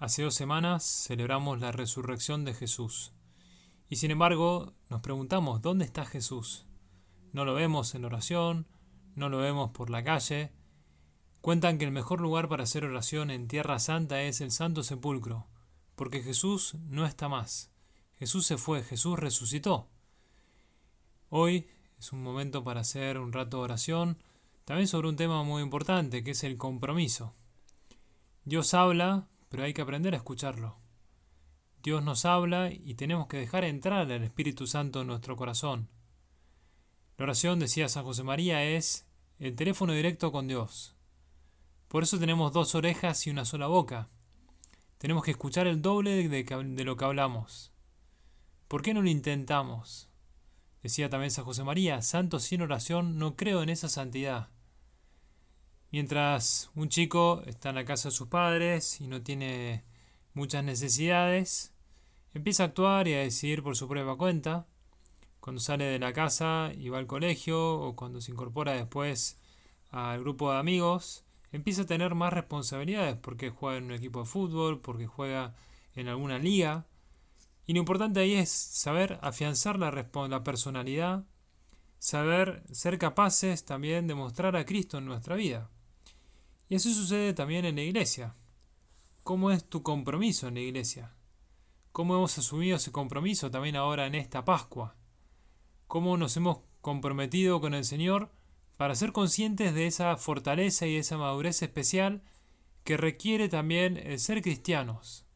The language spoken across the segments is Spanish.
Hace dos semanas celebramos la resurrección de Jesús. Y sin embargo nos preguntamos, ¿dónde está Jesús? No lo vemos en oración, no lo vemos por la calle. Cuentan que el mejor lugar para hacer oración en Tierra Santa es el Santo Sepulcro, porque Jesús no está más. Jesús se fue, Jesús resucitó. Hoy es un momento para hacer un rato de oración, también sobre un tema muy importante, que es el compromiso. Dios habla, pero hay que aprender a escucharlo. Dios nos habla y tenemos que dejar entrar al Espíritu Santo en nuestro corazón. La oración, decía San José María, es el teléfono directo con Dios. Por eso tenemos dos orejas y una sola boca. Tenemos que escuchar el doble de, lo que hablamos. ¿Por qué no lo intentamos? Decía también San José María, santo sin oración, no creo en esa santidad. Mientras un chico está en la casa de sus padres y no tiene muchas necesidades, empieza a actuar y a decidir por su propia cuenta. Cuando sale de la casa y va al colegio o cuando se incorpora después al grupo de amigos, empieza a tener más responsabilidades porque juega en un equipo de fútbol, porque juega en alguna liga. Y lo importante ahí es saber afianzar la, la personalidad, saber ser capaces también de mostrar a Cristo en nuestra vida. Y eso sucede también en la iglesia. ¿Cómo es tu compromiso en la iglesia? ¿Cómo hemos asumido ese compromiso también ahora en esta Pascua? ¿Cómo nos hemos comprometido con el Señor para ser conscientes de esa fortaleza y esa madurez especial que requiere también el ser cristianos?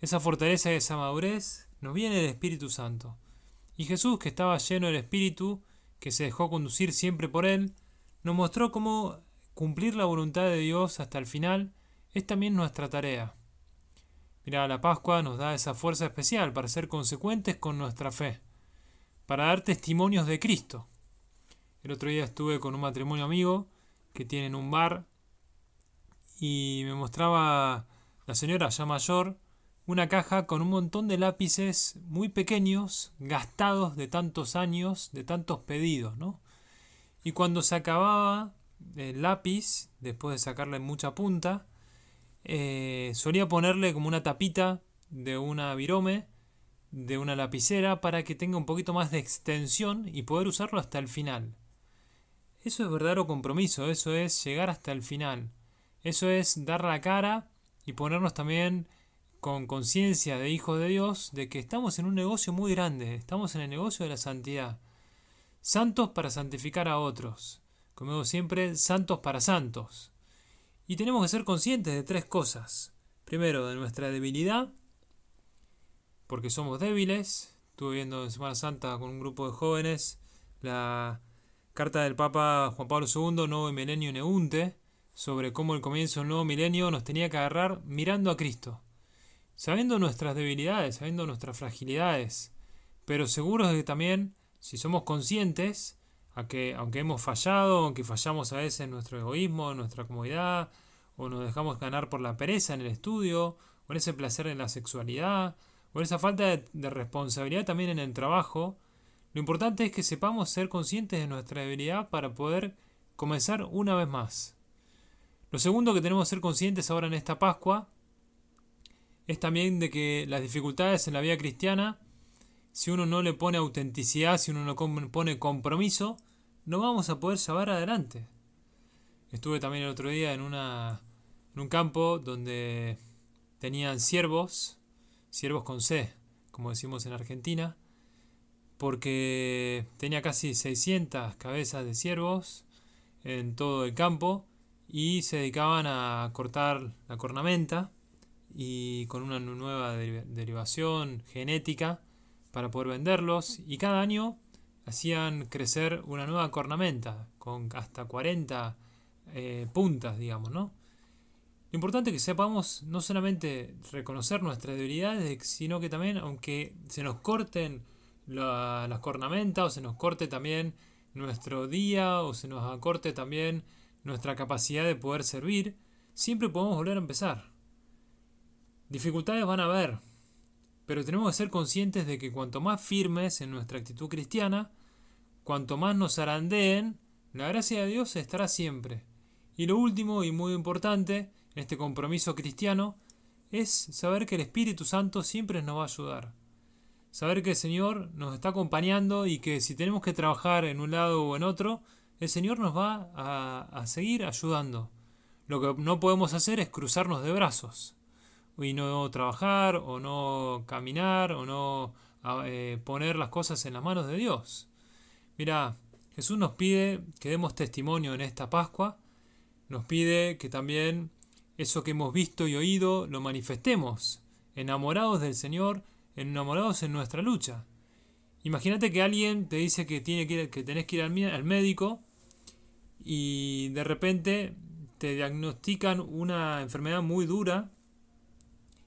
Esa fortaleza y esa madurez nos viene del Espíritu Santo. Y Jesús, que estaba lleno del Espíritu, que se dejó conducir siempre por Él, nos mostró cómo Cumplir la voluntad de Dios hasta el final es también nuestra tarea. Mira, la Pascua nos da esa fuerza especial para ser consecuentes con nuestra fe, para dar testimonios de Cristo. El otro día estuve con un matrimonio amigo que tienen un bar y me mostraba la señora ya mayor una caja con un montón de lápices muy pequeños, gastados de tantos años, de tantos pedidos, ¿no? Y cuando se acababa el lápiz, después de sacarle mucha punta, eh, solía ponerle como una tapita de una virome, de una lapicera, para que tenga un poquito más de extensión y poder usarlo hasta el final. Eso es verdadero compromiso, eso es llegar hasta el final. Eso es dar la cara y ponernos también con conciencia de hijos de Dios de que estamos en un negocio muy grande, estamos en el negocio de la santidad. Santos para santificar a otros como digo siempre, santos para santos. Y tenemos que ser conscientes de tres cosas. Primero, de nuestra debilidad, porque somos débiles. Estuve viendo en Semana Santa con un grupo de jóvenes la carta del Papa Juan Pablo II, Nuevo Milenio Neunte, sobre cómo el comienzo del nuevo milenio nos tenía que agarrar mirando a Cristo, sabiendo nuestras debilidades, sabiendo nuestras fragilidades, pero seguros de que también, si somos conscientes, a que aunque hemos fallado, aunque fallamos a veces en nuestro egoísmo, en nuestra comodidad, o nos dejamos ganar por la pereza en el estudio, o en ese placer en la sexualidad, o esa falta de, responsabilidad también en el trabajo, lo importante es que sepamos ser conscientes de nuestra debilidad para poder comenzar una vez más. Lo segundo que tenemos que ser conscientes ahora en esta Pascua es también de que las dificultades en la vida cristiana, si uno no le pone autenticidad, si uno no pone compromiso, no vamos a poder llevar adelante. Estuve también el otro día en, una, en un campo donde tenían ciervos, ciervos con C, como decimos en Argentina, porque tenía casi 600 cabezas de ciervos en todo el campo y se dedicaban a cortar la cornamenta y con una nueva derivación genética para poder venderlos y cada año hacían crecer una nueva cornamenta con hasta 40 eh, puntas, digamos, ¿no? Lo importante es que sepamos no solamente reconocer nuestras debilidades, sino que también, aunque se nos corten las cornamentas o se nos corte también nuestro día o se nos acorte también nuestra capacidad de poder servir, siempre podemos volver a empezar. Dificultades van a haber, pero tenemos que ser conscientes de que cuanto más firmes en nuestra actitud cristiana, cuanto más nos arandeen, la gracia de Dios estará siempre. Y lo último y muy importante en este compromiso cristiano es saber que el Espíritu Santo siempre nos va a ayudar. Saber que el Señor nos está acompañando y que si tenemos que trabajar en un lado o en otro, el Señor nos va a, seguir ayudando. Lo que no podemos hacer es cruzarnos de brazos y no trabajar o no caminar o no eh, poner las cosas en las manos de Dios. Mira, Jesús nos pide que demos testimonio en esta Pascua, nos pide que también eso que hemos visto y oído lo manifestemos, enamorados del Señor, enamorados en nuestra lucha. Imagínate que alguien te dice que, tiene que, que tenés que ir al médico y de repente te diagnostican una enfermedad muy dura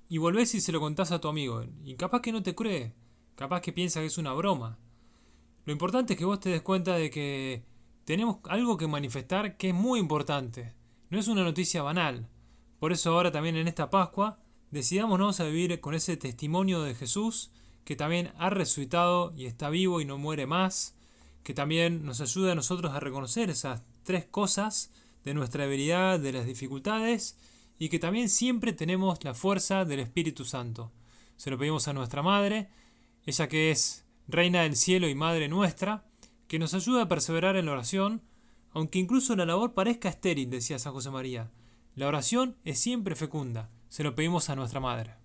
y volvés y se lo contás a tu amigo. Y capaz que no te cree, capaz que piensa que es una broma. Lo importante es que vos te des cuenta de que tenemos algo que manifestar que es muy importante. No es una noticia banal. Por eso ahora también en esta Pascua decidámonos a vivir con ese testimonio de Jesús que también ha resucitado y está vivo y no muere más, que también nos ayuda a nosotros a reconocer esas tres cosas de nuestra debilidad, de las dificultades y que también siempre tenemos la fuerza del Espíritu Santo. Se lo pedimos a nuestra Madre, ella que es Reina del Cielo y Madre nuestra, que nos ayuda a perseverar en la oración, aunque incluso la labor parezca estéril, decía San José María. La oración es siempre fecunda. Se lo pedimos a nuestra Madre.